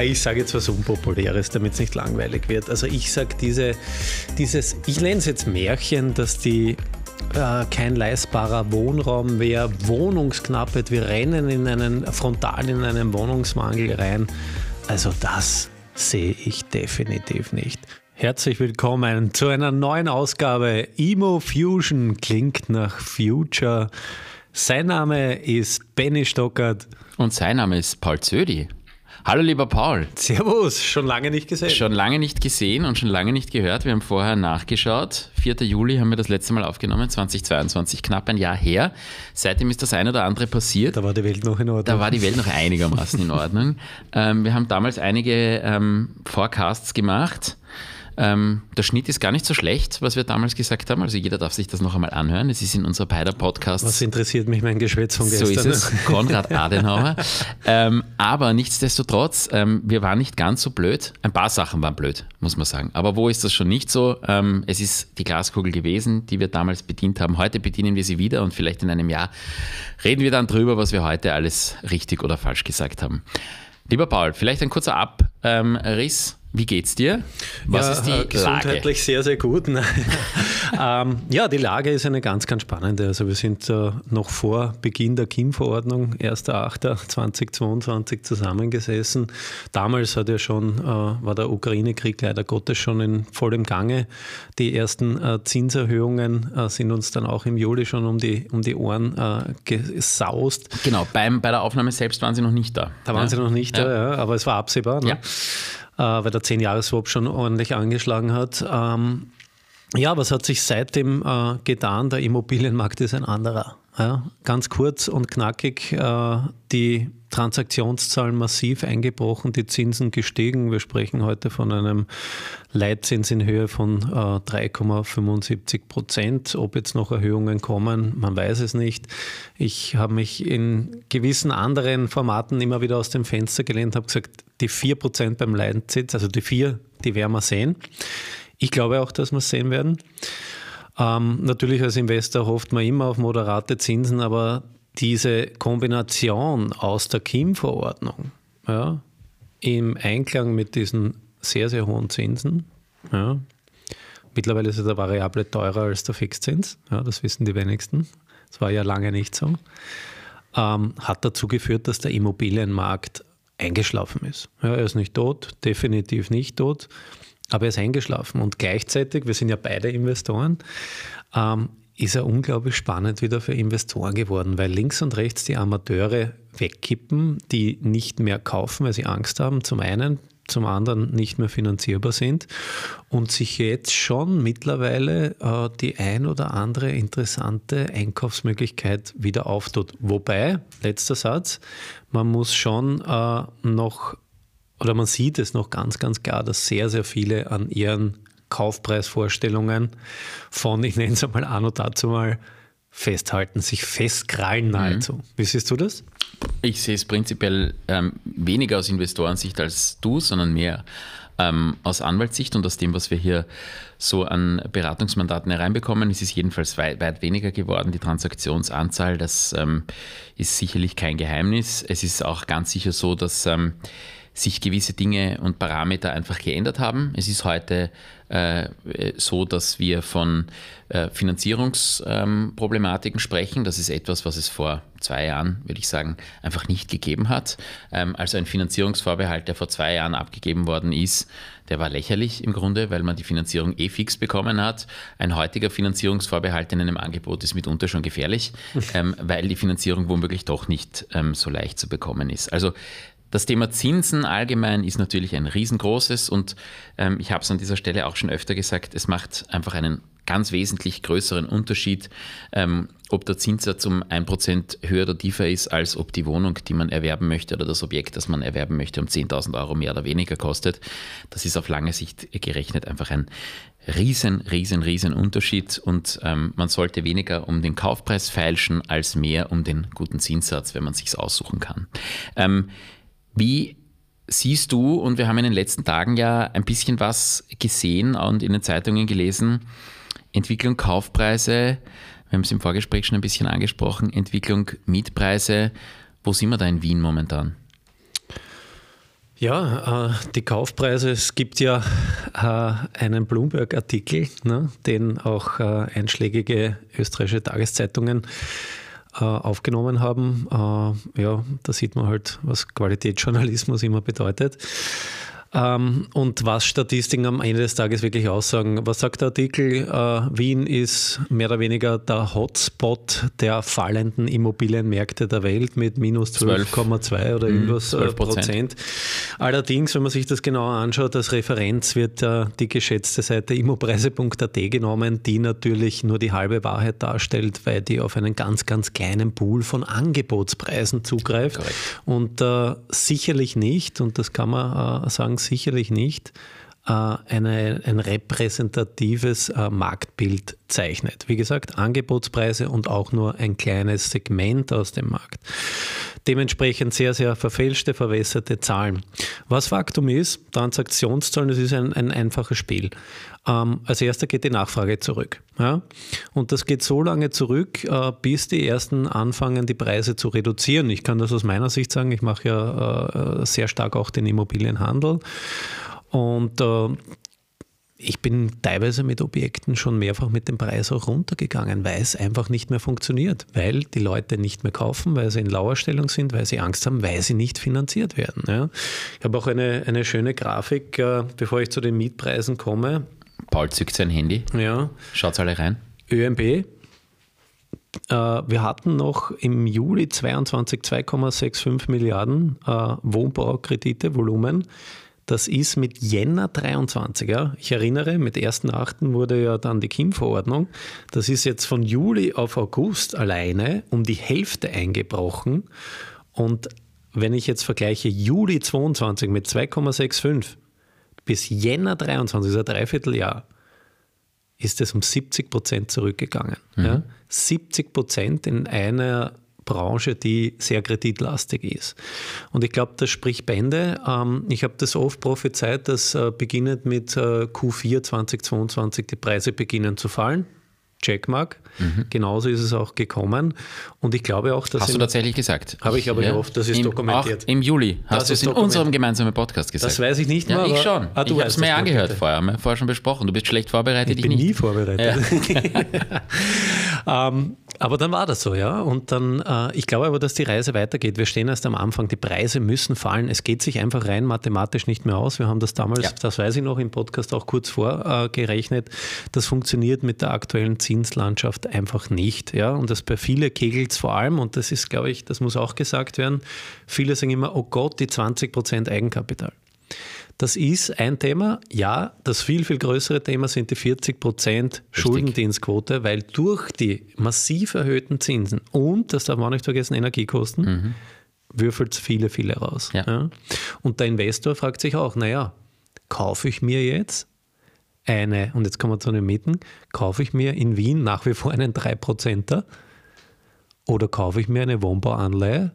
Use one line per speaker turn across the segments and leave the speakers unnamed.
Ich sage jetzt was Unpopuläres, damit es nicht langweilig wird. Also ich sage diese, dieses, ich nenne es jetzt Märchen, dass die äh, kein leistbarer Wohnraum wäre, Wohnungsknappheit, wir rennen in einen, frontal in einen Wohnungsmangel rein. Also das sehe ich definitiv nicht. Herzlich willkommen zu einer neuen Ausgabe Emo Fusion klingt nach Future. Sein Name ist Benny Stockert.
Und sein Name ist Paul Zödi. Hallo lieber Paul.
Servus, schon lange nicht gesehen.
Schon lange nicht gesehen und schon lange nicht gehört. Wir haben vorher nachgeschaut. 4. Juli haben wir das letzte Mal aufgenommen, 2022, knapp ein Jahr her. Seitdem ist das eine oder andere passiert.
Da war die Welt noch in Ordnung.
Da war die Welt noch einigermaßen in Ordnung. ähm, wir haben damals einige ähm, Forecasts gemacht. Ähm, der Schnitt ist gar nicht so schlecht, was wir damals gesagt haben. Also jeder darf sich das noch einmal anhören. Es ist in unserer beider Podcasts.
Was interessiert mich mein Geschwätz von gestern?
So ist es, Konrad Adenauer. ähm, aber nichtsdestotrotz, ähm, wir waren nicht ganz so blöd. Ein paar Sachen waren blöd, muss man sagen. Aber wo ist das schon nicht so? Ähm, es ist die Glaskugel gewesen, die wir damals bedient haben. Heute bedienen wir sie wieder und vielleicht in einem Jahr reden wir dann drüber, was wir heute alles richtig oder falsch gesagt haben. Lieber Paul, vielleicht ein kurzer Abriss wie geht's dir?
Was ja, ist die äh, gesundheitlich Lage? sehr, sehr gut. ähm, ja, die Lage ist eine ganz, ganz spannende. Also wir sind äh, noch vor Beginn der KIM-Verordnung, 1.8.2022 zusammengesessen. Damals hat ja schon, äh, war der Ukraine-Krieg leider Gottes schon in vollem Gange. Die ersten äh, Zinserhöhungen äh, sind uns dann auch im Juli schon um die, um die Ohren äh, gesaust.
Genau, beim, bei der Aufnahme selbst waren sie noch nicht da.
Da waren ja. sie noch nicht ja. da, aber es war absehbar. Ne? Äh, weil der 10-Jahres-Swap schon ordentlich angeschlagen hat. Ähm, ja, was hat sich seitdem äh, getan? Der Immobilienmarkt ist ein anderer. Ja, ganz kurz und knackig, äh, die Transaktionszahlen massiv eingebrochen, die Zinsen gestiegen. Wir sprechen heute von einem Leitzins in Höhe von äh, 3,75 Prozent. Ob jetzt noch Erhöhungen kommen, man weiß es nicht. Ich habe mich in gewissen anderen Formaten immer wieder aus dem Fenster gelehnt, habe gesagt, die 4 Prozent beim Leitzins, also die 4, die werden wir sehen. Ich glaube auch, dass wir es sehen werden. Ähm, natürlich als Investor hofft man immer auf moderate Zinsen, aber diese Kombination aus der KIM-Verordnung ja, im Einklang mit diesen sehr, sehr hohen Zinsen, ja, mittlerweile ist der Variable teurer als der Fixzins, ja, das wissen die wenigsten, das war ja lange nicht so, ähm, hat dazu geführt, dass der Immobilienmarkt eingeschlafen ist. Ja, er ist nicht tot, definitiv nicht tot aber er ist eingeschlafen. Und gleichzeitig, wir sind ja beide Investoren, ähm, ist er unglaublich spannend wieder für Investoren geworden, weil links und rechts die Amateure wegkippen, die nicht mehr kaufen, weil sie Angst haben, zum einen, zum anderen nicht mehr finanzierbar sind und sich jetzt schon mittlerweile äh, die ein oder andere interessante Einkaufsmöglichkeit wieder auftut. Wobei, letzter Satz, man muss schon äh, noch oder man sieht es noch ganz, ganz klar, dass sehr, sehr viele an ihren Kaufpreisvorstellungen von, ich nenne es einmal an und dazu mal, festhalten, sich festkrallen mhm. nahezu. Mhm. Wie siehst du das?
Ich sehe es prinzipiell ähm, weniger aus Investorensicht als du, sondern mehr ähm, aus Anwaltssicht und aus dem, was wir hier so an Beratungsmandaten hereinbekommen, ist es jedenfalls weit, weit weniger geworden. Die Transaktionsanzahl, das ähm, ist sicherlich kein Geheimnis. Es ist auch ganz sicher so, dass ähm, sich gewisse Dinge und Parameter einfach geändert haben. Es ist heute äh, so, dass wir von äh, Finanzierungsproblematiken ähm, sprechen. Das ist etwas, was es vor zwei Jahren, würde ich sagen, einfach nicht gegeben hat. Ähm, also ein Finanzierungsvorbehalt, der vor zwei Jahren abgegeben worden ist, der war lächerlich im Grunde, weil man die Finanzierung eh fix bekommen hat. Ein heutiger Finanzierungsvorbehalt in einem Angebot ist mitunter schon gefährlich, ähm, weil die Finanzierung womöglich doch nicht ähm, so leicht zu bekommen ist. Also das Thema Zinsen allgemein ist natürlich ein riesengroßes und ähm, ich habe es an dieser Stelle auch schon öfter gesagt, es macht einfach einen ganz wesentlich größeren Unterschied, ähm, ob der Zinssatz um 1% höher oder tiefer ist, als ob die Wohnung, die man erwerben möchte oder das Objekt, das man erwerben möchte, um 10.000 Euro mehr oder weniger kostet. Das ist auf lange Sicht gerechnet einfach ein riesen, riesen, riesen Unterschied und ähm, man sollte weniger um den Kaufpreis feilschen, als mehr um den guten Zinssatz, wenn man sich aussuchen kann. Ähm, wie siehst du, und wir haben in den letzten Tagen ja ein bisschen was gesehen und in den Zeitungen gelesen, Entwicklung Kaufpreise, wir haben es im Vorgespräch schon ein bisschen angesprochen, Entwicklung Mietpreise, wo sind wir da in Wien momentan?
Ja, äh, die Kaufpreise, es gibt ja äh, einen Bloomberg-Artikel, ne, den auch äh, einschlägige österreichische Tageszeitungen aufgenommen haben. Äh, ja, da sieht man halt, was Qualitätsjournalismus immer bedeutet. Ähm, und was Statistiken am Ende des Tages wirklich aussagen. Was sagt der Artikel? Äh, Wien ist mehr oder weniger der Hotspot der fallenden Immobilienmärkte der Welt mit minus 12,2 oder mhm, irgendwas äh, Prozent. Allerdings, wenn man sich das genauer anschaut, als Referenz wird äh, die geschätzte Seite immopreise.at genommen, die natürlich nur die halbe Wahrheit darstellt, weil die auf einen ganz, ganz kleinen Pool von Angebotspreisen zugreift. Korrekt. Und äh, sicherlich nicht, und das kann man äh, sagen, sicherlich nicht eine, ein repräsentatives äh, Marktbild zeichnet. Wie gesagt, Angebotspreise und auch nur ein kleines Segment aus dem Markt. Dementsprechend sehr, sehr verfälschte, verwässerte Zahlen. Was Faktum ist, Transaktionszahlen, das ist ein, ein einfaches Spiel. Ähm, als erster geht die Nachfrage zurück. Ja? Und das geht so lange zurück, äh, bis die ersten anfangen, die Preise zu reduzieren. Ich kann das aus meiner Sicht sagen, ich mache ja äh, sehr stark auch den Immobilienhandel. Und äh, ich bin teilweise mit Objekten schon mehrfach mit dem Preis auch runtergegangen, weil es einfach nicht mehr funktioniert, weil die Leute nicht mehr kaufen, weil sie in Lauerstellung sind, weil sie Angst haben, weil sie nicht finanziert werden. Ja. Ich habe auch eine, eine schöne Grafik, äh, bevor ich zu den Mietpreisen komme.
Paul zückt sein Handy.
Ja.
Schaut alle rein.
ÖMB. Äh, wir hatten noch im Juli 22 2,65 Milliarden äh, Wohnbaukredite, Volumen. Das ist mit Jänner 23. Ja. Ich erinnere, mit 1.8. wurde ja dann die KIM-Verordnung. Das ist jetzt von Juli auf August alleine um die Hälfte eingebrochen. Und wenn ich jetzt vergleiche Juli 22 mit 2,65 bis Jänner 23, also ein Dreivierteljahr, ist es um 70 Prozent zurückgegangen. Mhm. Ja? 70 Prozent in einer Branche, die sehr kreditlastig ist. Und ich glaube, das spricht Bände. Ähm, ich habe das oft prophezeit, dass äh, beginnend mit äh, Q4 2022 die Preise beginnen zu fallen. Checkmark. Mhm. Genauso ist es auch gekommen. Und ich glaube auch, dass.
Hast du tatsächlich gesagt?
Habe ich aber ja. gehofft, das ist Im, dokumentiert.
Im Juli hast du es in unserem gemeinsamen Podcast gesagt.
Das weiß ich nicht
mehr.
Ja,
ich schon. Ah, ich habe es mir angehört bitte. vorher. Haben wir vorher schon besprochen. Du bist schlecht vorbereitet.
Ich bin nie vorbereitet. Ja. ähm, aber dann war das so, ja. Und dann, äh, ich glaube aber, dass die Reise weitergeht. Wir stehen erst am Anfang. Die Preise müssen fallen. Es geht sich einfach rein mathematisch nicht mehr aus. Wir haben das damals, ja. das weiß ich noch, im Podcast auch kurz vorgerechnet. Äh, das funktioniert mit der aktuellen Zinslandschaft einfach nicht, ja. Und das bei vielen kegelt vor allem, und das ist, glaube ich, das muss auch gesagt werden, viele sagen immer, oh Gott, die 20 Prozent Eigenkapital. Das ist ein Thema. Ja, das viel, viel größere Thema sind die 40 Prozent Schuldendienstquote, weil durch die massiv erhöhten Zinsen und, das darf man auch nicht vergessen, Energiekosten, mhm. würfelt es viele, viele raus. Ja. Ja. Und der Investor fragt sich auch, naja, kaufe ich mir jetzt eine, und jetzt kommen wir zu den Mieten, kaufe ich mir in Wien nach wie vor einen 3%er oder kaufe ich mir eine Wohnbauanleihe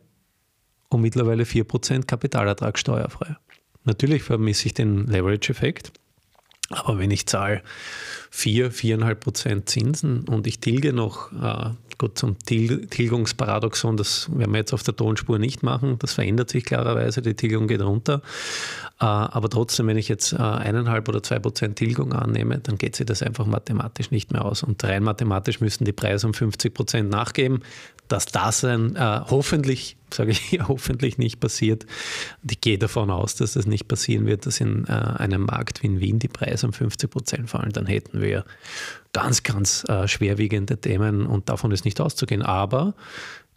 um mittlerweile 4% Kapitalertrag steuerfrei? Natürlich vermisse ich den Leverage-Effekt, aber wenn ich zahle 4, 4,5 Prozent Zinsen und ich tilge noch, äh, gut, zum Til Tilgungsparadoxon, das werden wir jetzt auf der Tonspur nicht machen, das verändert sich klarerweise, die Tilgung geht runter. Äh, aber trotzdem, wenn ich jetzt äh, eineinhalb oder zwei Prozent Tilgung annehme, dann geht sich das einfach mathematisch nicht mehr aus. Und rein mathematisch müssen die Preise um 50 Prozent nachgeben dass das ein, äh, hoffentlich, sage ich hoffentlich nicht passiert. Ich gehe davon aus, dass das nicht passieren wird, dass in äh, einem Markt wie in Wien die Preise um 50 Prozent fallen. Dann hätten wir ganz, ganz äh, schwerwiegende Themen und davon ist nicht auszugehen. Aber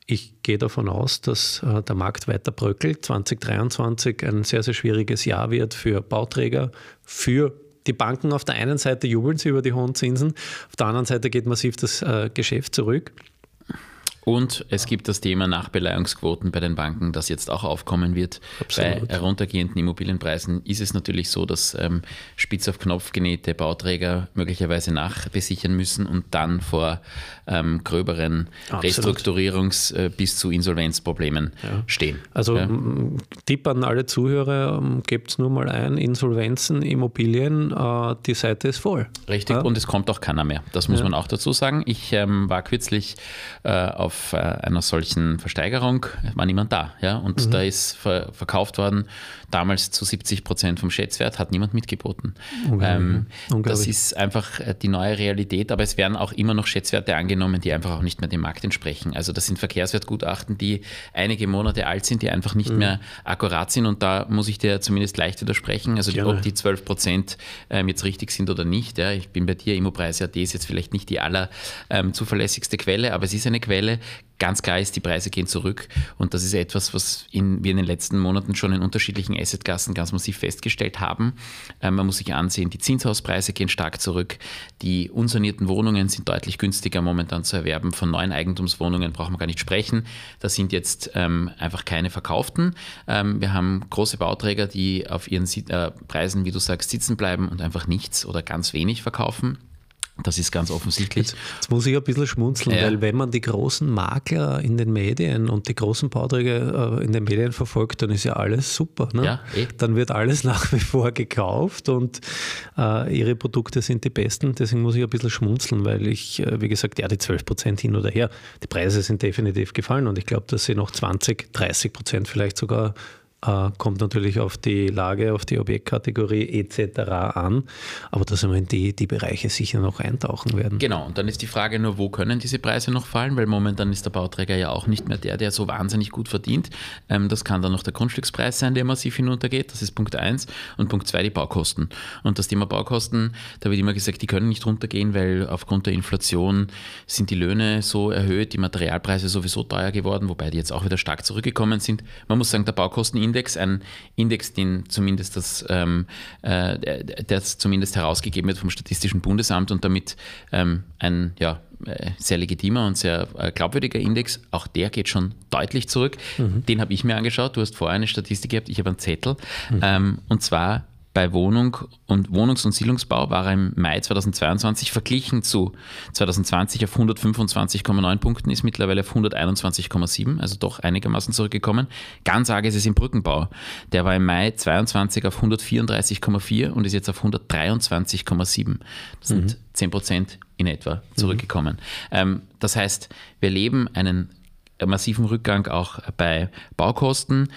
ich gehe davon aus, dass äh, der Markt weiter bröckelt. 2023 ein sehr, sehr schwieriges Jahr wird für Bauträger, für die Banken auf der einen Seite jubeln sie über die hohen Zinsen, auf der anderen Seite geht massiv das äh, Geschäft zurück.
Und es gibt das Thema Nachbeleihungsquoten bei den Banken, das jetzt auch aufkommen wird. Absolut. Bei heruntergehenden Immobilienpreisen ist es natürlich so, dass ähm, spitz auf Knopf genähte Bauträger möglicherweise nachbesichern müssen und dann vor ähm, gröberen Absolut. Restrukturierungs- äh, bis zu Insolvenzproblemen ja. stehen.
Also ja. Tipp an alle Zuhörer, ähm, gebt es nur mal ein, Insolvenzen, Immobilien, äh, die Seite ist voll.
Richtig, ja? und es kommt auch keiner mehr. Das muss man auch dazu sagen. Ich ähm, war kürzlich äh, auf auf äh, einer solchen Versteigerung war niemand da. Ja? Und mhm. da ist ver verkauft worden, damals zu 70 Prozent vom Schätzwert, hat niemand mitgeboten. Ähm, das ist einfach äh, die neue Realität, aber es werden auch immer noch Schätzwerte angenommen, die einfach auch nicht mehr dem Markt entsprechen. Also das sind Verkehrswertgutachten, die einige Monate alt sind, die einfach nicht mhm. mehr akkurat sind und da muss ich dir zumindest leicht widersprechen. Also Gerne. ob die 12 Prozent ähm, jetzt richtig sind oder nicht. Ja? Ich bin bei dir, Immopreis.at ist jetzt vielleicht nicht die aller ähm, zuverlässigste Quelle, aber es ist eine Quelle. Ganz klar ist, die Preise gehen zurück und das ist etwas, was in, wir in den letzten Monaten schon in unterschiedlichen Assetgassen ganz massiv festgestellt haben. Ähm, man muss sich ansehen, die Zinshauspreise gehen stark zurück, die unsanierten Wohnungen sind deutlich günstiger momentan zu erwerben. Von neuen Eigentumswohnungen brauchen wir gar nicht sprechen. Da sind jetzt ähm, einfach keine verkauften. Ähm, wir haben große Bauträger, die auf ihren äh, Preisen, wie du sagst, sitzen bleiben und einfach nichts oder ganz wenig verkaufen. Das ist ganz offensichtlich.
Jetzt, jetzt, muss ich ein bisschen schmunzeln, ja. weil wenn man die großen Makler in den Medien und die großen Bauträger äh, in den Medien verfolgt, dann ist ja alles super. Ne? Ja, eh. Dann wird alles nach wie vor gekauft und äh, ihre Produkte sind die besten. Deswegen muss ich ein bisschen schmunzeln, weil ich, äh, wie gesagt, ja, die 12 Prozent hin oder her, die Preise sind definitiv gefallen und ich glaube, dass sie noch 20, 30 Prozent vielleicht sogar äh, kommt natürlich auf die Lage, auf die Objektkategorie etc. an. Aber da sind wir in die, die Bereiche sicher noch eintauchen werden.
Genau, und dann ist die Frage nur, wo können diese Preise noch fallen? Weil momentan ist der Bauträger ja auch nicht mehr der, der so wahnsinnig gut verdient. Ähm, das kann dann noch der Grundstückspreis sein, der massiv hinuntergeht. Das ist Punkt 1. Und Punkt 2 die Baukosten. Und das Thema Baukosten, da wird immer gesagt, die können nicht runtergehen, weil aufgrund der Inflation sind die Löhne so erhöht, die Materialpreise sowieso teuer geworden, wobei die jetzt auch wieder stark zurückgekommen sind. Man muss sagen, der Baukostenindex Index, ein Index, den zumindest das, ähm, äh, das zumindest herausgegeben wird vom Statistischen Bundesamt und damit ähm, ein ja, äh, sehr legitimer und sehr äh, glaubwürdiger Index. Auch der geht schon deutlich zurück. Mhm. Den habe ich mir angeschaut. Du hast vorher eine Statistik gehabt, ich habe einen Zettel. Mhm. Ähm, und zwar bei Wohnung und Wohnungs- und Siedlungsbau war er im Mai 2022 verglichen zu 2020 auf 125,9 Punkten, ist mittlerweile auf 121,7, also doch einigermaßen zurückgekommen. Ganz arg ist es im Brückenbau. Der war im Mai 22 auf 134,4 und ist jetzt auf 123,7. Das sind mhm. 10 Prozent in etwa zurückgekommen. Mhm. Ähm, das heißt, wir erleben einen massiven Rückgang auch bei Baukosten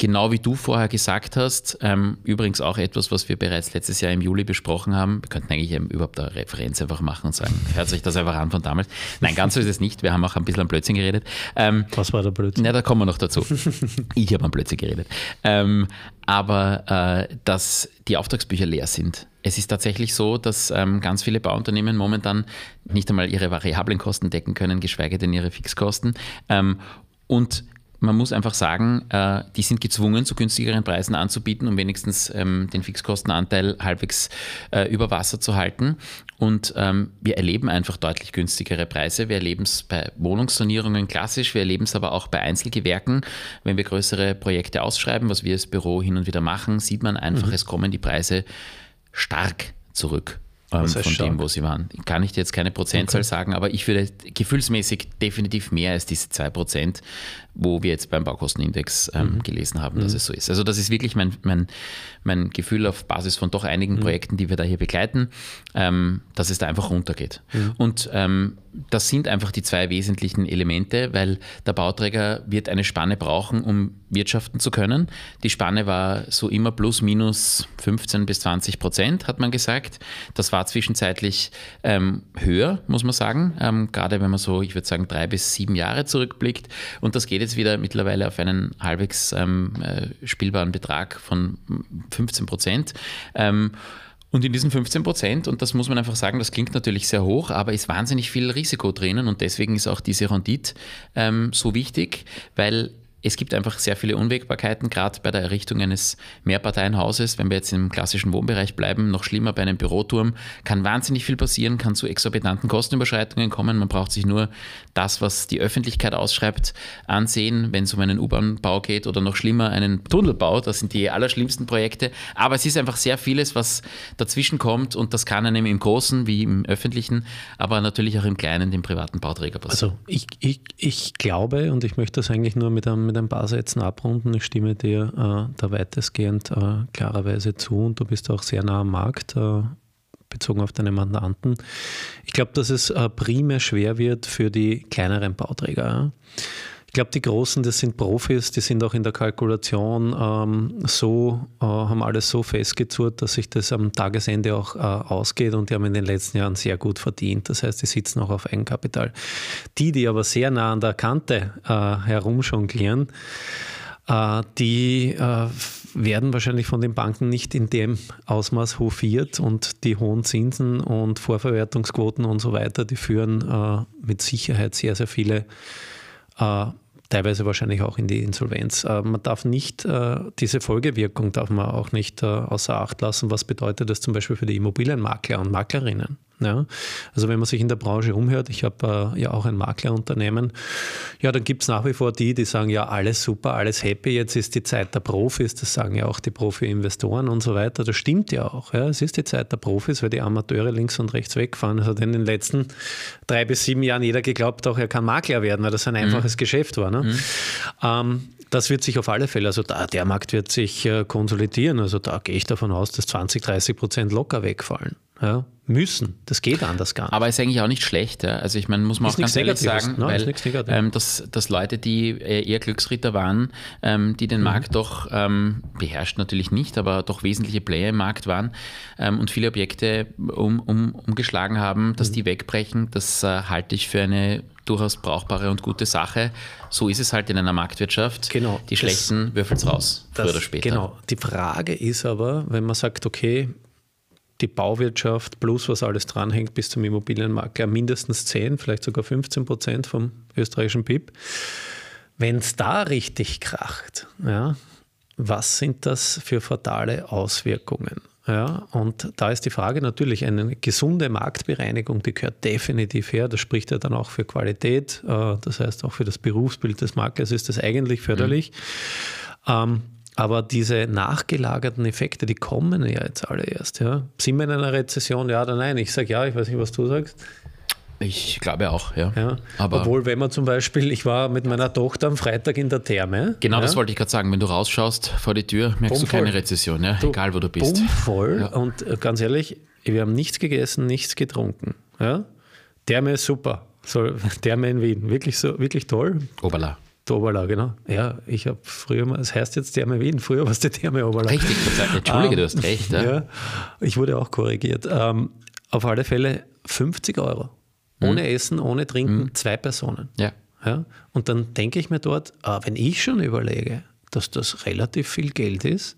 genau wie du vorher gesagt hast, ähm, übrigens auch etwas, was wir bereits letztes Jahr im Juli besprochen haben. Wir könnten eigentlich überhaupt eine Referenz einfach machen und sagen, hört sich das einfach an von damals. Nein, ganz so ist es nicht. Wir haben auch ein bisschen am Blödsinn geredet.
Ähm, was war der Blödsinn?
Na, da kommen wir noch dazu. ich habe am Blödsinn geredet. Ähm, aber äh, dass die Auftragsbücher leer sind. Es ist tatsächlich so, dass ähm, ganz viele Bauunternehmen momentan nicht einmal ihre variablen Kosten decken können, geschweige denn ihre Fixkosten. Ähm, und man muss einfach sagen, äh, die sind gezwungen, zu günstigeren Preisen anzubieten, um wenigstens ähm, den Fixkostenanteil halbwegs äh, über Wasser zu halten. Und ähm, wir erleben einfach deutlich günstigere Preise. Wir erleben es bei Wohnungssanierungen klassisch, wir erleben es aber auch bei Einzelgewerken. Wenn wir größere Projekte ausschreiben, was wir als Büro hin und wieder machen, sieht man einfach, mhm. es kommen die Preise stark zurück ähm, von stark. dem, wo sie waren. Ich kann nicht jetzt keine Prozentzahl okay. sagen, aber ich würde gefühlsmäßig definitiv mehr als diese 2%, wo wir jetzt beim Baukostenindex ähm, mhm. gelesen haben, dass mhm. es so ist. Also das ist wirklich mein, mein, mein Gefühl auf Basis von doch einigen mhm. Projekten, die wir da hier begleiten, ähm, dass es da einfach runtergeht. Mhm. Und ähm, das sind einfach die zwei wesentlichen Elemente, weil der Bauträger wird eine Spanne brauchen, um wirtschaften zu können. Die Spanne war so immer plus minus 15 bis 20 Prozent, hat man gesagt. Das war zwischenzeitlich ähm, höher, muss man sagen, ähm, gerade wenn man so, ich würde sagen, drei bis sieben Jahre zurückblickt. Und das geht jetzt wieder mittlerweile auf einen halbwegs ähm, äh, spielbaren Betrag von 15 Prozent. Und in diesen 15 Prozent, und das muss man einfach sagen, das klingt natürlich sehr hoch, aber ist wahnsinnig viel Risiko drinnen und deswegen ist auch diese Rendite ähm, so wichtig, weil es gibt einfach sehr viele Unwägbarkeiten, gerade bei der Errichtung eines Mehrparteienhauses. Wenn wir jetzt im klassischen Wohnbereich bleiben, noch schlimmer bei einem Büroturm, kann wahnsinnig viel passieren, kann zu exorbitanten Kostenüberschreitungen kommen. Man braucht sich nur das, was die Öffentlichkeit ausschreibt, ansehen, wenn es um einen U-Bahn-Bau geht oder noch schlimmer einen Tunnelbau. Das sind die allerschlimmsten Projekte. Aber es ist einfach sehr vieles, was dazwischen kommt und das kann einem im Großen wie im Öffentlichen, aber natürlich auch im Kleinen, dem privaten Bauträger passieren.
Also ich, ich, ich glaube und ich möchte das eigentlich nur mit einem mit ein paar Sätzen abrunden. Ich stimme dir äh, da weitestgehend äh, klarerweise zu und du bist auch sehr nah am Markt. Äh, bezogen auf deine Mandanten. Ich glaube, dass es äh, primär schwer wird für die kleineren Bauträger. Ja? Ich glaube, die Großen, das sind Profis, die sind auch in der Kalkulation ähm, so, äh, haben alles so festgezurrt, dass sich das am Tagesende auch äh, ausgeht und die haben in den letzten Jahren sehr gut verdient. Das heißt, die sitzen auch auf Eigenkapital. Die, die aber sehr nah an der Kante äh, herumjonglieren, äh, die äh, werden wahrscheinlich von den Banken nicht in dem Ausmaß hofiert und die hohen Zinsen und Vorverwertungsquoten und so weiter, die führen äh, mit Sicherheit sehr, sehr viele äh, teilweise wahrscheinlich auch in die Insolvenz. Äh, man darf nicht, äh, diese Folgewirkung darf man auch nicht außer Acht lassen. Was bedeutet das zum Beispiel für die Immobilienmakler und Maklerinnen? Ja? Also wenn man sich in der Branche umhört, ich habe äh, ja auch ein Maklerunternehmen, ja, dann gibt es nach wie vor die, die sagen, ja, alles super, alles happy, jetzt ist die Zeit der Profis, das sagen ja auch die Profi-Investoren und so weiter. Das stimmt ja auch. Ja? Es ist die Zeit der Profis, weil die Amateure links und rechts wegfahren. Es hat in den letzten drei bis sieben Jahren jeder geglaubt, auch er kann Makler werden, weil das ein mhm. einfaches mhm. Geschäft war. Ne? Mhm. Ähm, das wird sich auf alle Fälle, also da, der Markt wird sich äh, konsolidieren. Also da gehe ich davon aus, dass 20, 30 Prozent locker wegfallen. Ja, müssen. Das geht anders gar nicht.
Aber ist eigentlich auch nicht schlecht. Ja. Also ich meine, muss man ist auch ganz ehrlich sagen, no, weil, ähm, dass, dass Leute, die äh, eher Glücksritter waren, ähm, die den mhm. Markt doch ähm, beherrscht natürlich nicht, aber doch wesentliche Player im Markt waren ähm, und viele Objekte um, um, umgeschlagen haben, dass mhm. die wegbrechen, das äh, halte ich für eine durchaus brauchbare und gute Sache. So ist es halt in einer Marktwirtschaft.
Genau.
Die schlechten würfeln es raus,
das, früher oder später. Genau. Die Frage ist aber, wenn man sagt, okay, die Bauwirtschaft plus was alles dranhängt bis zum Immobilienmakler mindestens 10, vielleicht sogar 15 Prozent vom österreichischen BIP. Wenn es da richtig kracht, ja, was sind das für fatale Auswirkungen? Ja, und da ist die Frage natürlich, eine gesunde Marktbereinigung, die gehört definitiv her. Das spricht ja dann auch für Qualität, äh, das heißt auch für das Berufsbild des Maklers ist das eigentlich förderlich. Mhm. Ähm, aber diese nachgelagerten Effekte, die kommen ja jetzt alle erst. Ja. Sind wir in einer Rezession, ja oder nein? Ich sage ja, ich weiß nicht, was du sagst.
Ich glaube auch, ja.
ja. Aber Obwohl, wenn man zum Beispiel, ich war mit meiner Tochter am Freitag in der Therme.
Genau,
ja.
das wollte ich gerade sagen. Wenn du rausschaust vor die Tür, merkst Bummvoll. du keine Rezession, ja? Du, egal wo du bist.
Voll. Ja. Und äh, ganz ehrlich, wir haben nichts gegessen, nichts getrunken. Ja? Therme ist super. So, Therme in Wien, wirklich, so, wirklich toll.
Oberla.
Oberla, genau. Ja, ich habe früher mal, es heißt jetzt Therme Wien, früher war es die Therme Oberla.
Richtig, Entschuldige, um, du hast ähm, recht. Ja. ja.
ich wurde auch korrigiert. Ähm, auf alle Fälle 50 Euro. Ohne mhm. Essen, ohne Trinken, mhm. zwei Personen.
Ja.
ja. Und dann denke ich mir dort, ah, wenn ich schon überlege, dass das relativ viel Geld ist,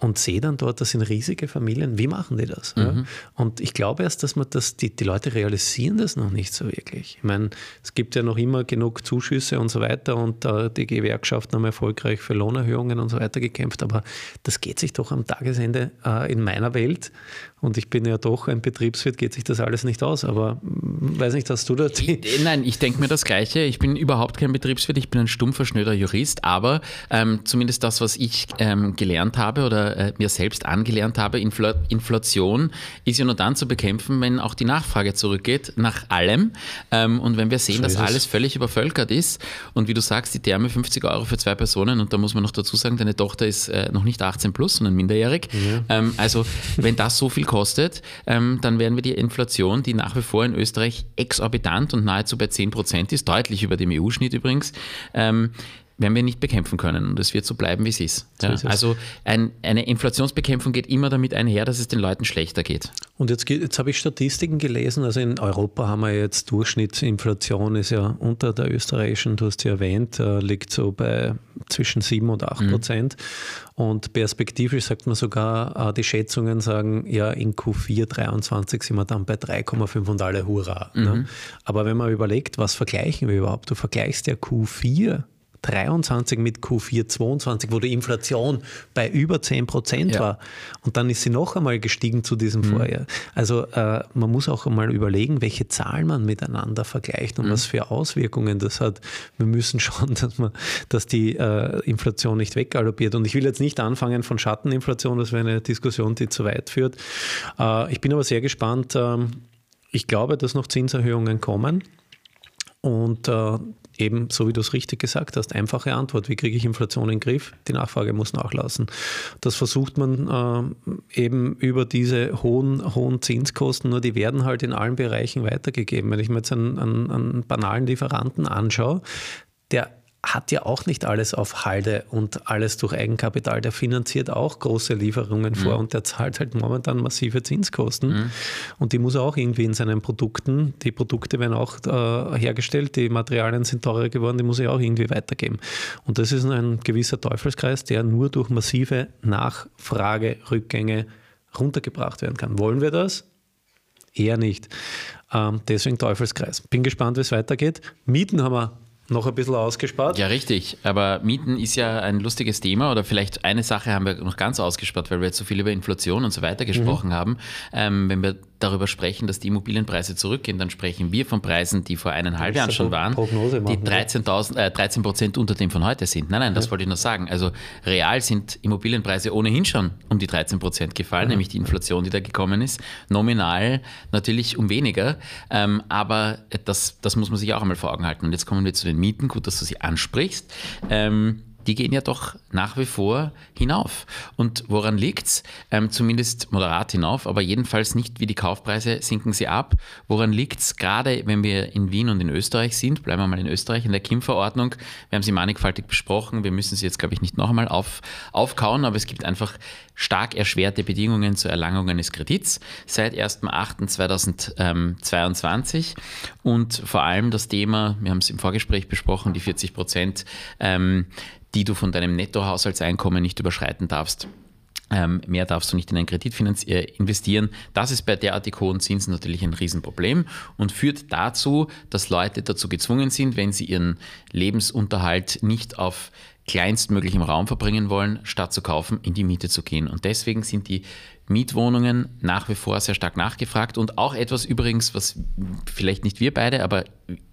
und sehe dann dort, das sind riesige Familien. Wie machen die das? Mhm. Ja? Und ich glaube erst, dass man das, die, die Leute realisieren das noch nicht so wirklich. Ich meine, es gibt ja noch immer genug Zuschüsse und so weiter und äh, die Gewerkschaften haben erfolgreich für Lohnerhöhungen und so weiter gekämpft, aber das geht sich doch am Tagesende äh, in meiner Welt und ich bin ja doch ein Betriebswirt, geht sich das alles nicht aus. Aber weiß nicht, hast du da
die Nein, ich denke mir das Gleiche. Ich bin überhaupt kein Betriebswirt, ich bin ein stumpfer, schnöder Jurist, aber ähm, zumindest das, was ich ähm, gelernt habe oder äh, mir selbst angelernt habe, Infl Inflation ist ja nur dann zu bekämpfen, wenn auch die Nachfrage zurückgeht nach allem. Ähm, und wenn wir sehen, so dass alles völlig übervölkert ist und wie du sagst, die Therme 50 Euro für zwei Personen und da muss man noch dazu sagen, deine Tochter ist äh, noch nicht 18 plus, sondern minderjährig. Ja. Ähm, also wenn das so viel kostet, ähm, dann werden wir die Inflation, die nach wie vor in Österreich exorbitant und nahezu bei 10 Prozent ist, deutlich über dem EU-Schnitt übrigens, ähm, werden wir nicht bekämpfen können. Und es wird so bleiben, wie es ist. Ja, ist also ein, eine Inflationsbekämpfung geht immer damit einher, dass es den Leuten schlechter geht.
Und jetzt, jetzt habe ich Statistiken gelesen. Also in Europa haben wir jetzt Durchschnittsinflation ist ja unter der österreichischen, du hast sie erwähnt, äh, liegt so bei zwischen 7 und 8 Prozent. Mhm. Und perspektivisch sagt man sogar, äh, die Schätzungen sagen, ja, in Q4 23 sind wir dann bei 3,5 und alle Hurra. Ne? Mhm. Ne? Aber wenn man überlegt, was vergleichen wir überhaupt? Du vergleichst ja Q4 23 mit Q4 22, wo die Inflation bei über 10 Prozent ja. war. Und dann ist sie noch einmal gestiegen zu diesem mhm. Vorjahr. Also äh, man muss auch einmal überlegen, welche Zahlen man miteinander vergleicht und mhm. was für Auswirkungen das hat. Wir müssen schauen, dass, man, dass die äh, Inflation nicht weggaloppiert. Und ich will jetzt nicht anfangen von Schatteninflation, das wäre eine Diskussion, die zu weit führt. Äh, ich bin aber sehr gespannt. Ähm, ich glaube, dass noch Zinserhöhungen kommen. Und äh, eben, so wie du es richtig gesagt hast, einfache Antwort. Wie kriege ich Inflation in den Griff? Die Nachfrage muss nachlassen. Das versucht man äh, eben über diese hohen, hohen Zinskosten, nur die werden halt in allen Bereichen weitergegeben. Wenn ich mir jetzt einen, einen, einen banalen Lieferanten anschaue, der hat ja auch nicht alles auf Halde und alles durch Eigenkapital. Der finanziert auch große Lieferungen vor mhm. und der zahlt halt momentan massive Zinskosten. Mhm. Und die muss er auch irgendwie in seinen Produkten, die Produkte werden auch äh, hergestellt, die Materialien sind teurer geworden, die muss er auch irgendwie weitergeben. Und das ist ein gewisser Teufelskreis, der nur durch massive Nachfragerückgänge runtergebracht werden kann. Wollen wir das? Eher nicht. Ähm, deswegen Teufelskreis. Bin gespannt, wie es weitergeht. Mieten haben wir noch ein bisschen ausgespart.
Ja, richtig. Aber Mieten ist ja ein lustiges Thema oder vielleicht eine Sache haben wir noch ganz ausgespart, weil wir jetzt so viel über Inflation und so weiter gesprochen mhm. haben. Ähm, wenn wir darüber sprechen, dass die Immobilienpreise zurückgehen, dann sprechen wir von Preisen, die vor eineinhalb Jahren schon waren, Prognose machen, die 13, äh, 13 Prozent unter dem von heute sind. Nein, nein, das ja. wollte ich nur sagen. Also real sind Immobilienpreise ohnehin schon um die 13 Prozent gefallen, mhm. nämlich die Inflation, die da gekommen ist. Nominal natürlich um weniger, ähm, aber das, das muss man sich auch einmal vor Augen halten. Und jetzt kommen wir zu den Mieten. Gut, dass du sie ansprichst. Ähm, die gehen ja doch nach wie vor hinauf. Und woran liegt es? Ähm, zumindest moderat hinauf, aber jedenfalls nicht wie die Kaufpreise sinken sie ab. Woran liegt es? Gerade wenn wir in Wien und in Österreich sind, bleiben wir mal in Österreich, in der KIM-Verordnung. Wir haben sie mannigfaltig besprochen. Wir müssen sie jetzt, glaube ich, nicht noch einmal auf, aufkauen, aber es gibt einfach stark erschwerte Bedingungen zur Erlangung eines Kredits seit 1.8.2022 und vor allem das Thema, wir haben es im Vorgespräch besprochen, die 40 Prozent ähm, die du von deinem Nettohaushaltseinkommen nicht überschreiten darfst. Ähm, mehr darfst du nicht in einen Kredit äh, investieren. Das ist bei derartig hohen Zinsen natürlich ein Riesenproblem und führt dazu, dass Leute dazu gezwungen sind, wenn sie ihren Lebensunterhalt nicht auf kleinstmöglichem Raum verbringen wollen, statt zu kaufen, in die Miete zu gehen. Und deswegen sind die Mietwohnungen nach wie vor sehr stark nachgefragt und auch etwas übrigens, was vielleicht nicht wir beide, aber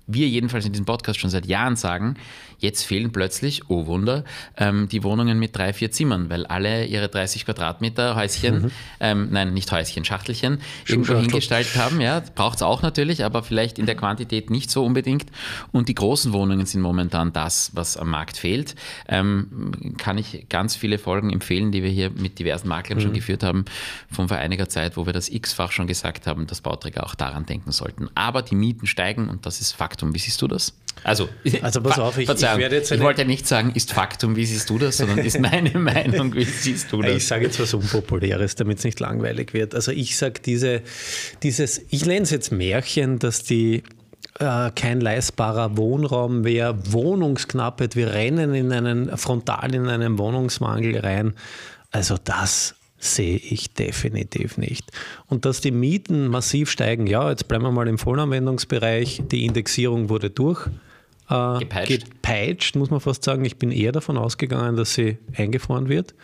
wir jedenfalls in diesem Podcast schon seit Jahren sagen, jetzt fehlen plötzlich, oh Wunder, ähm, die Wohnungen mit drei, vier Zimmern, weil alle ihre 30 Quadratmeter Häuschen, mhm. ähm, nein, nicht Häuschen, Schachtelchen irgendwo hingestaltet haben. Ja, braucht es auch natürlich, aber vielleicht in der Quantität nicht so unbedingt. Und die großen Wohnungen sind momentan das, was am Markt fehlt. Ähm, kann ich ganz viele Folgen empfehlen, die wir hier mit diversen Maklern mhm. schon geführt haben, von vor einiger Zeit, wo wir das x-fach schon gesagt haben, dass Bauträger auch daran denken sollten. Aber die Mieten steigen und das ist Fakt. Faktum. Wie siehst du das? Also,
also pass auf, ich, ich,
werde jetzt ich wollte nicht sagen, ist Faktum, wie siehst du das, sondern ist meine Meinung, wie siehst du das?
Ich sage jetzt was Unpopuläres, damit es nicht langweilig wird. Also ich sage diese, dieses, ich nenne es jetzt Märchen, dass die äh, kein leistbarer Wohnraum wäre, Wohnungsknappheit, wir rennen in einen, frontal in einen Wohnungsmangel rein. Also das sehe ich definitiv nicht. Und dass die Mieten massiv steigen, ja, jetzt bleiben wir mal im Vollanwendungsbereich, die Indexierung wurde durch. Äh, gepeitscht. gepeitscht, muss man fast sagen. Ich bin eher davon ausgegangen, dass sie eingefroren wird.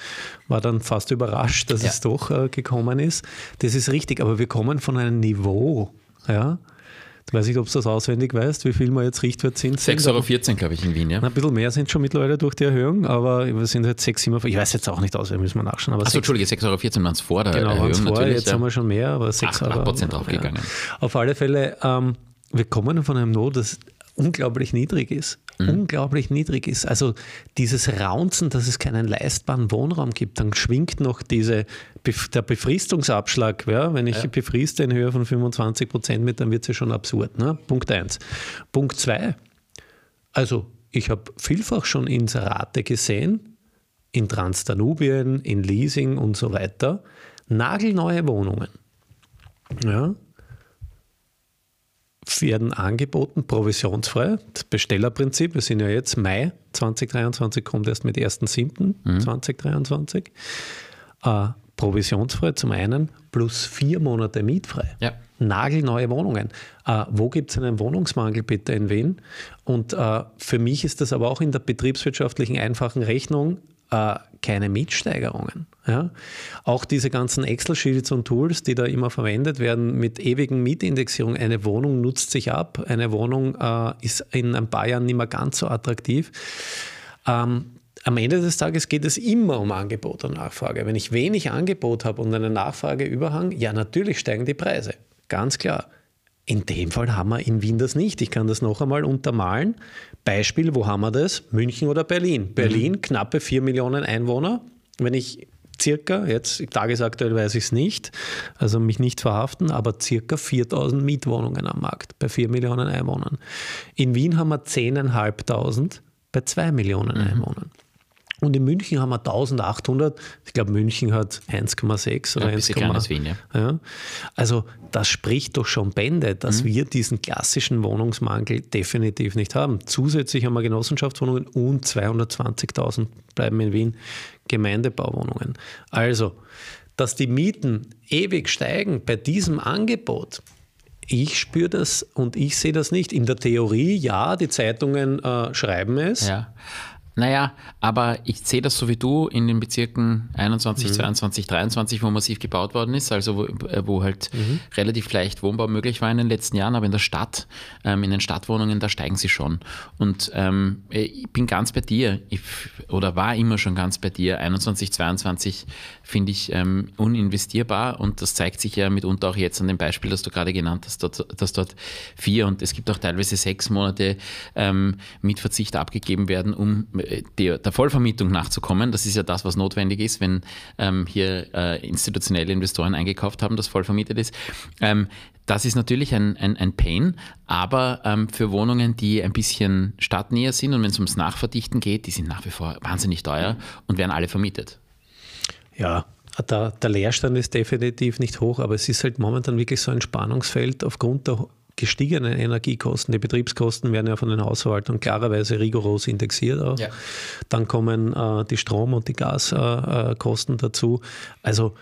War dann fast überrascht, dass ja. es doch äh, gekommen ist. Das ist richtig, aber wir kommen von einem Niveau, ja, ich weiß nicht, ob du das auswendig weißt, wie viel wir jetzt Richtwertzins
sind. 6,14 Euro, glaube ich, in Wien, ja.
Ein bisschen mehr sind schon mittlerweile durch die Erhöhung, aber wir sind halt 6, 7, ich weiß jetzt auch nicht auswendig, müssen wir nachschauen.
Achso, Entschuldige, 6,14 Euro waren es vor der genau, Erhöhung. Vor,
natürlich, jetzt ja. haben wir schon mehr, aber 6
8, Euro. 8% draufgegangen.
Ja. Auf alle Fälle, ähm, wir kommen von einem Not, das unglaublich niedrig ist. Mhm. Unglaublich niedrig ist. Also dieses Raunzen, dass es keinen leistbaren Wohnraum gibt, dann schwingt noch diese, der Befristungsabschlag. Ja? Wenn ich ja. befriste in Höhe von 25 Prozent mit, dann wird es ja schon absurd. Ne? Punkt 1. Punkt 2. Also ich habe vielfach schon Inserate gesehen, in Transdanubien, in Leasing und so weiter, nagelneue Wohnungen. Ja, werden angeboten, provisionsfrei. Das Bestellerprinzip, wir sind ja jetzt Mai 2023, kommt erst mit 1.7.2023. Mhm. 2023. Äh, provisionsfrei zum einen, plus vier Monate mietfrei. Ja. Nagelneue Wohnungen. Äh, wo gibt es einen Wohnungsmangel bitte in Wien? Und äh, für mich ist das aber auch in der betriebswirtschaftlichen einfachen Rechnung äh, keine Mietsteigerungen. Ja? Auch diese ganzen Excel-Sheets und Tools, die da immer verwendet werden mit ewigen Mietindexierungen. Eine Wohnung nutzt sich ab, eine Wohnung äh, ist in ein paar Jahren nicht mehr ganz so attraktiv. Ähm, am Ende des Tages geht es immer um Angebot und Nachfrage. Wenn ich wenig Angebot habe und eine Nachfrageüberhang, ja, natürlich steigen die Preise. Ganz klar. In dem Fall haben wir in Wien das nicht. Ich kann das noch einmal untermalen. Beispiel, wo haben wir das? München oder Berlin? Berlin, mhm. knappe 4 Millionen Einwohner. Wenn ich circa, jetzt tagesaktuell weiß ich es nicht, also mich nicht verhaften, aber circa 4000 Mietwohnungen am Markt bei 4 Millionen Einwohnern. In Wien haben wir 10.500 bei 2 Millionen mhm. Einwohnern. Und in München haben wir 1800. Ich glaube, München hat 1,6 oder ja, 1,8. Wien, ja. ja. Also das spricht doch schon Bände, dass mhm. wir diesen klassischen Wohnungsmangel definitiv nicht haben. Zusätzlich haben wir Genossenschaftswohnungen und 220.000 bleiben in Wien Gemeindebauwohnungen. Also, dass die Mieten ewig steigen bei diesem Angebot, ich spüre das und ich sehe das nicht. In der Theorie, ja, die Zeitungen äh, schreiben es.
Ja. Naja, aber ich sehe das so wie du in den Bezirken 21, mhm. 22, 23, wo massiv gebaut worden ist, also wo, äh, wo halt mhm. relativ leicht Wohnbau möglich war in den letzten Jahren, aber in der Stadt, ähm, in den Stadtwohnungen, da steigen sie schon. Und ähm, ich bin ganz bei dir, ich, oder war immer schon ganz bei dir. 21, 22 finde ich ähm, uninvestierbar und das zeigt sich ja mitunter auch jetzt an dem Beispiel, das du gerade genannt hast, dort, dass dort vier und es gibt auch teilweise sechs Monate ähm, mit Verzicht abgegeben werden, um äh, der, der, Vollvermietung nachzukommen. Das ist ja das, was notwendig ist, wenn ähm, hier äh, institutionelle Investoren eingekauft haben, das voll vermietet ist. Ähm, das ist natürlich ein, ein, ein Pain, aber ähm, für Wohnungen, die ein bisschen stadtnäher sind und wenn es ums Nachverdichten geht, die sind nach wie vor wahnsinnig teuer und werden alle vermietet.
Ja, der, der Leerstand ist definitiv nicht hoch, aber es ist halt momentan wirklich so ein Spannungsfeld aufgrund der gestiegenen Energiekosten. Die Betriebskosten werden ja von den Hausverwaltungen klarerweise rigoros indexiert. Auch. Ja. Dann kommen äh, die Strom- und die Gaskosten äh, dazu. Also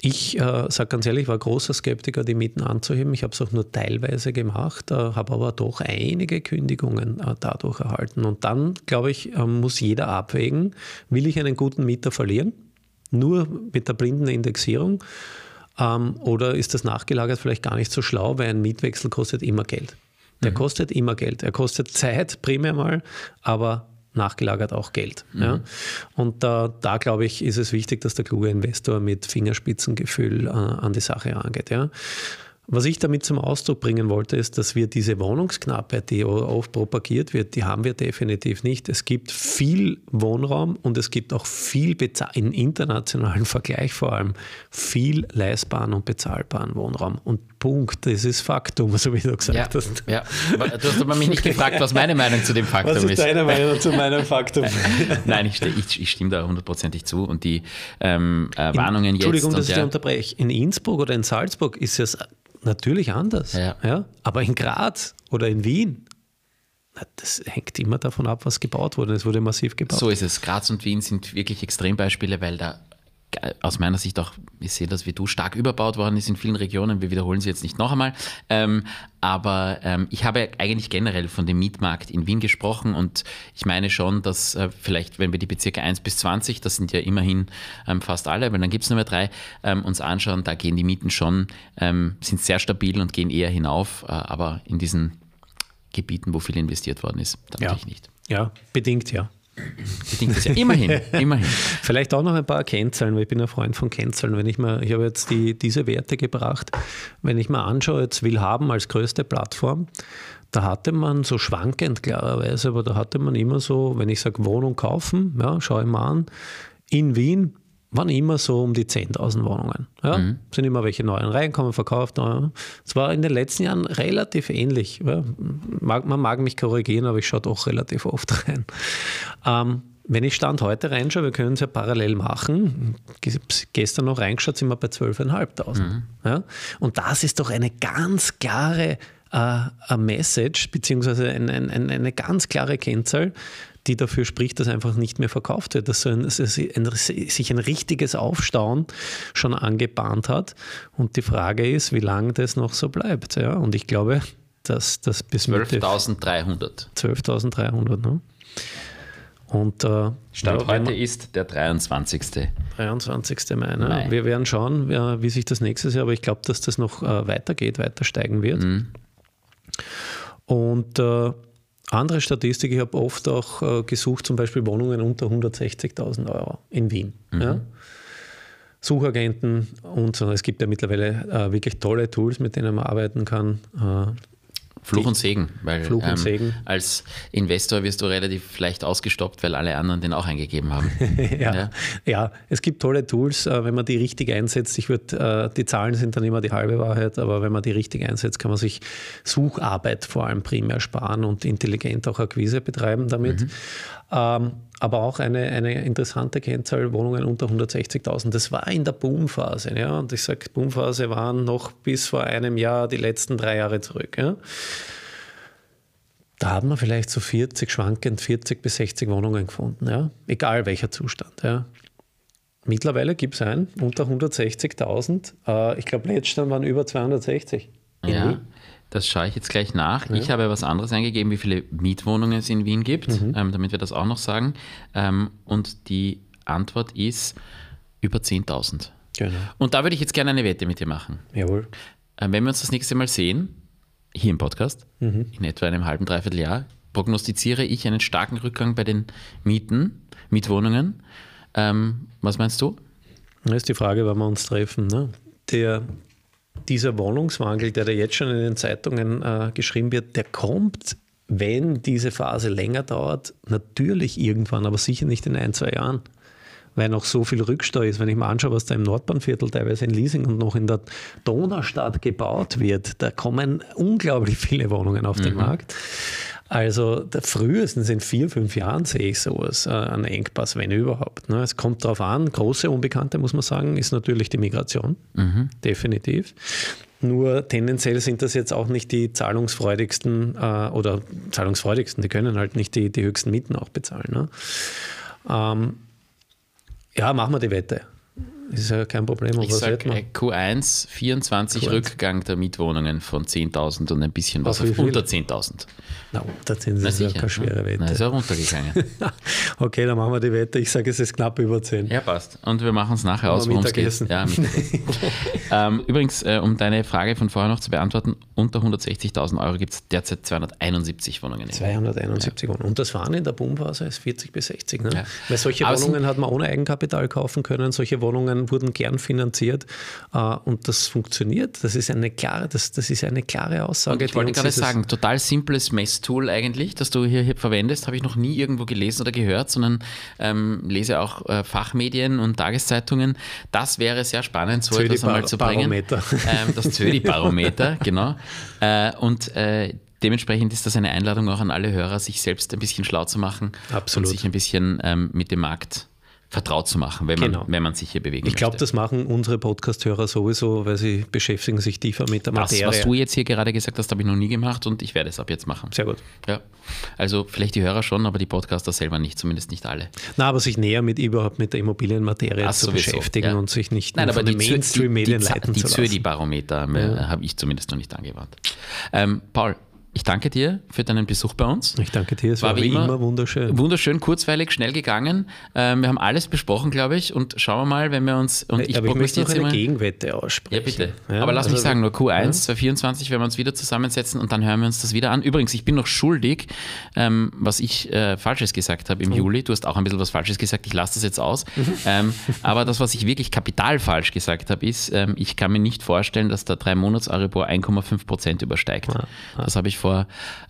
ich äh, sage ganz ehrlich, ich war großer Skeptiker, die Mieten anzuheben. Ich habe es auch nur teilweise gemacht, äh, habe aber doch einige Kündigungen äh, dadurch erhalten. Und dann, glaube ich, äh, muss jeder abwägen, will ich einen guten Mieter verlieren? Nur mit der blinden Indexierung ähm, oder ist das nachgelagert vielleicht gar nicht so schlau, weil ein Mietwechsel kostet immer Geld. Der mhm. kostet immer Geld. Er kostet Zeit primär mal, aber nachgelagert auch Geld. Mhm. Ja. Und da, da, glaube ich, ist es wichtig, dass der kluge Investor mit Fingerspitzengefühl äh, an die Sache angeht. Ja. Was ich damit zum Ausdruck bringen wollte, ist, dass wir diese Wohnungsknappheit, die oft propagiert wird, die haben wir definitiv nicht. Es gibt viel Wohnraum und es gibt auch viel, im internationalen Vergleich vor allem, viel leistbaren und bezahlbaren Wohnraum. Und Punkt, das ist Faktum, so wie du gesagt
ja,
hast.
Ja, du hast aber mich nicht gefragt, was meine Meinung zu dem Faktum ist. Was ist
deine Meinung zu meinem Faktum?
Nein, ich, ich, ich, stimme da hundertprozentig zu und die ähm, äh, Warnungen
in,
jetzt.
Entschuldigung, dass ich ja, unterbreche. In Innsbruck oder in Salzburg ist es natürlich anders. Ja. ja. Aber in Graz oder in Wien, das hängt immer davon ab, was gebaut wurde. Es wurde massiv gebaut.
So ist es. Graz und Wien sind wirklich Extrembeispiele, weil da aus meiner Sicht auch, ich sehe das wie du, stark überbaut worden ist in vielen Regionen. Wir wiederholen sie jetzt nicht noch einmal. Ähm, aber ähm, ich habe eigentlich generell von dem Mietmarkt in Wien gesprochen und ich meine schon, dass äh, vielleicht, wenn wir die Bezirke 1 bis 20, das sind ja immerhin ähm, fast alle, weil dann gibt es nur mehr drei, ähm, uns anschauen, da gehen die Mieten schon, ähm, sind sehr stabil und gehen eher hinauf. Äh, aber in diesen Gebieten, wo viel investiert worden ist, da
ja.
natürlich nicht.
Ja, bedingt ja.
Bedingt das ja. Immerhin, immerhin.
Vielleicht auch noch ein paar Kennzahlen, weil ich bin ein Freund von Kennzahlen. Wenn ich mal, ich habe jetzt die, diese Werte gebracht, wenn ich mal anschaue, jetzt will haben als größte Plattform, da hatte man so schwankend klarerweise, aber da hatte man immer so, wenn ich sage Wohnung kaufen, ja, schaue ich mal an, in Wien waren immer so um die 10.000 Wohnungen. Ja? Mhm. Sind immer welche neuen reinkommen, verkauft. Es war in den letzten Jahren relativ ähnlich. Ja? Mag, man mag mich korrigieren, aber ich schaue doch relativ oft rein. Ähm, wenn ich Stand heute reinschaue, wir können es ja parallel machen. Gestern noch reingeschaut, sind wir bei 12.500. Mhm. Ja? Und das ist doch eine ganz klare äh, Message, beziehungsweise eine, eine, eine ganz klare Kennzahl, die dafür spricht, dass einfach nicht mehr verkauft wird, dass so ein, sich ein richtiges Aufstauen schon angebahnt hat. Und die Frage ist, wie lange das noch so bleibt. Ja? Und ich glaube, dass das bis
12.300.
12.300, ne? Und äh,
Stand ja, heute ist der 23.
23. Mai. Ne? Mai. Wir werden schauen, wie sich das nächstes Jahr, aber ich glaube, dass das noch äh, weitergeht, weiter steigen wird. Mhm. Und äh, andere Statistik, ich habe oft auch äh, gesucht, zum Beispiel Wohnungen unter 160.000 Euro in Wien. Mhm. Ja? Suchagenten und so. Es gibt ja mittlerweile äh, wirklich tolle Tools, mit denen man arbeiten kann. Äh,
Fluch und Segen, weil
Fluch und
ähm,
Segen.
als Investor wirst du relativ leicht ausgestoppt, weil alle anderen den auch eingegeben haben.
ja,
Ja.
ja. es gibt tolle Tools, äh, wenn man die richtig einsetzt. Ich würde, äh, die Zahlen sind dann immer die halbe Wahrheit, aber wenn man die richtig einsetzt, kann man sich Sucharbeit vor allem primär sparen und intelligent auch Akquise betreiben damit. Ähm, aber auch eine, eine interessante Kennzahl, Wohnungen unter 160.000. Das war in der Boomphase. Ja? Und ich sage, Boomphase waren noch bis vor einem Jahr die letzten drei Jahre zurück. Ja? Da hat man vielleicht so 40, schwankend 40 bis 60 Wohnungen gefunden, ja? egal welcher Zustand. Ja? Mittlerweile gibt es einen unter 160.000. Äh, ich glaube, letztens waren über 260. in
Ja,
Wien.
Das schaue ich jetzt gleich nach. Ich habe was anderes eingegeben, wie viele Mietwohnungen es in Wien gibt,
Mhm.
ähm, damit wir das auch noch sagen. Ähm, und die Antwort ist über 10.000.
Genau.
Und da würde ich jetzt gerne eine Wette mit dir machen.
Jawohl.
Ähm, wenn wir uns das nächste Mal sehen, hier im Podcast,
Mhm.
in etwa einem halben, dreiviertel Jahr, prognostiziere ich einen starken Rückgang bei den Mieten, Mietwohnungen. Ähm, was meinst du?
Das ist die Frage, wann wir uns treffen. Ne? Der, dieser Wohnungsmangel, der da jetzt schon in den Zeitungen äh, geschrieben wird, der kommt, wenn diese Phase länger dauert, natürlich irgendwann, aber sicher nicht in ein, zwei Jahren. Weil noch so viel Rückstau ist. Wenn ich mir anschaue, was da im Nordbahnviertel teilweise in Leasing und noch in der Donaustadt gebaut wird, da kommen unglaublich viele Wohnungen auf den Markt. Also frühestens in vier, fünf Jahren sehe ich sowas, äh, einen Engpass, wenn überhaupt. Ne? Es kommt darauf an, große Unbekannte, muss man sagen, ist natürlich die Migration, definitiv. Nur tendenziell sind das jetzt auch nicht die zahlungsfreudigsten äh, oder zahlungsfreudigsten, die können halt nicht die, die höchsten Mieten auch bezahlen. Ne? Ähm, ja, machen wir die Wette. Ist ja kein Problem.
Ich
man?
Q1 24
Q1.
Rückgang der Mietwohnungen von 10.000 und ein bisschen was
Auf
auf unter 10.000.
Na, da sind
Na
es ja
sicher.
keine schwere
Na, ist
Wette.
ja runtergegangen.
okay, dann machen wir die Wette. Ich sage, es ist knapp über 10.
ja, passt. Und wir machen es nachher aus, worum es geht. Ja, ähm, übrigens, äh, um deine Frage von vorher noch zu beantworten, unter 160.000 Euro gibt es derzeit 271 Wohnungen. in Wien.
271 Wohnungen. Und das waren in der Boomphase ist 40 bis 60. Ne?
Ja.
Weil solche
Aber
Wohnungen hat man ohne Eigenkapital kaufen können. Solche Wohnungen wurden gern finanziert äh, und das funktioniert. Das ist eine klare, das, das ist eine klare Aussage.
Und ich wollte gerade sagen, total simples Messtool eigentlich, das du hier, hier verwendest, habe ich noch nie irgendwo gelesen oder gehört, sondern ähm, lese auch äh, Fachmedien und Tageszeitungen. Das wäre sehr spannend, so etwas einmal zu bringen.
Zödi-Barometer.
Ähm, das Zödi-Barometer, genau. Äh, und äh, dementsprechend ist das eine Einladung auch an alle Hörer, sich selbst ein bisschen schlau zu machen
Absolut.
und sich ein bisschen ähm, mit dem Markt vertraut zu machen, wenn man,
Genau.
wenn man sich hier bewegen
Ich glaube, das machen unsere Podcast-Hörer sowieso, weil sie beschäftigen sich tiefer mit der
Das,
Materie.
was du jetzt hier gerade gesagt hast, habe ich noch nie gemacht und ich werde es ab jetzt machen.
Sehr gut.
Ja, also vielleicht die Hörer schon, aber die Podcaster selber nicht, zumindest nicht alle.
Na, aber sich näher mit überhaupt mit der Immobilienmaterie
Ach,
zu
sowieso,
beschäftigen
ja.
und sich nicht
Nein, aber
von den
die,
Mainstream-Medien
die, die,
leiten
die
zu lassen.
Zödi-Barometer äh, habe ich zumindest noch nicht angewandt. Ähm, Paul, ich danke dir für deinen Besuch bei uns.
Ich danke dir, es war, wie immer, wunderschön.
Wunderschön, kurzweilig, schnell gegangen. Ähm, wir haben alles besprochen, glaube ich, und schauen wir mal, wenn wir uns. Und ich,
aber ich möchte
prognostiziere
eine
mal-
Gegenwette
Ja,
aussprechen.
bitte.
Ja,
Aber lass
also-
mich sagen, nur Q1, 2024, wenn wir uns wieder zusammensetzen und dann hören wir uns das wieder an. Übrigens, ich bin noch schuldig, ähm, was ich äh, Falsches gesagt habe im Juli. Du hast auch ein bisschen was Falsches gesagt, ich lasse das jetzt aus. ähm, aber das, was ich wirklich kapital falsch gesagt habe, ist, ähm, ich kann mir nicht vorstellen, dass der 3-Monats-Euribor 1,5 Prozent übersteigt. Das habe ich vor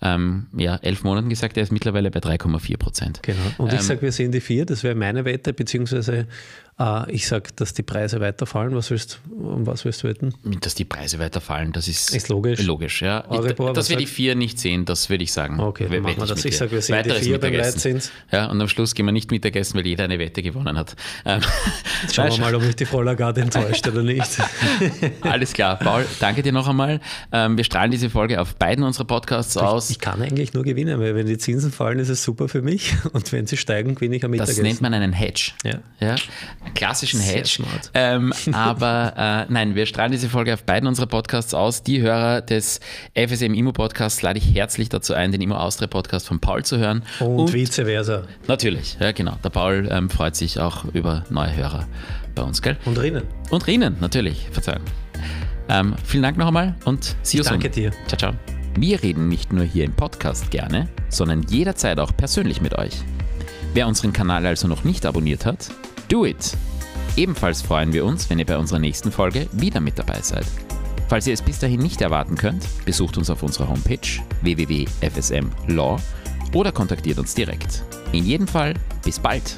ähm, ja, elf Monaten gesagt, der ist mittlerweile bei 3,4 Prozent.
Genau. Und ich
Ähm,
sage, wir sehen die vier, das wäre meine Wette, beziehungsweise ich sage, dass die Preise weiterfallen. Was willst, um was willst du wetten?
Dass die Preise weiterfallen, das ist,
Ist logisch.
Logisch, ja.
Euribor,
Ich, dass wir die vier nicht sehen, das würde ich sagen.
Okay, dann machen wir das. Ich
dir.
sag, wir sehen die
Weiteres
vier beim. Leitzins.
Ja, und am Schluss gehen wir nicht Mittagessen, weil jeder eine Wette gewonnen hat. Ähm,
Schauen wir mal, ob mich die Lagarde enttäuscht oder nicht.
Alles klar, Paul, danke dir noch einmal. Ähm, wir strahlen diese Folge auf beiden unserer Podcasts aus.
Ich kann eigentlich nur gewinnen, weil wenn die Zinsen fallen, ist es super für mich und wenn sie steigen, gewinne ich am
Das
Mittagessen.
nennt man einen Hedge.
Ja.
Ja, klassischen Hedge. Ähm, aber äh, nein, wir strahlen diese Folge auf beiden unserer Podcasts aus. Die Hörer des FSM Immo Podcasts lade ich herzlich dazu ein, den Immo Austria Podcast von Paul zu hören.
und, vice versa.
Natürlich, ja genau. Der Paul ähm, freut sich auch über neue Hörer bei uns, gell?
Und Rinnen.
Und Rinen, natürlich, Verzeihung. Ähm, vielen Dank noch einmal und see you soon.
Danke dir.
Ciao, ciao. Wir reden nicht nur hier im Podcast gerne, sondern jederzeit auch persönlich mit euch. Wer unseren Kanal also noch nicht abonniert hat, do it! Ebenfalls freuen wir uns, wenn ihr bei unserer nächsten Folge wieder mit dabei seid. Falls ihr es bis dahin nicht erwarten könnt, besucht uns auf unserer Homepage www.fsmlaw oder kontaktiert uns direkt. In jedem Fall, bis bald!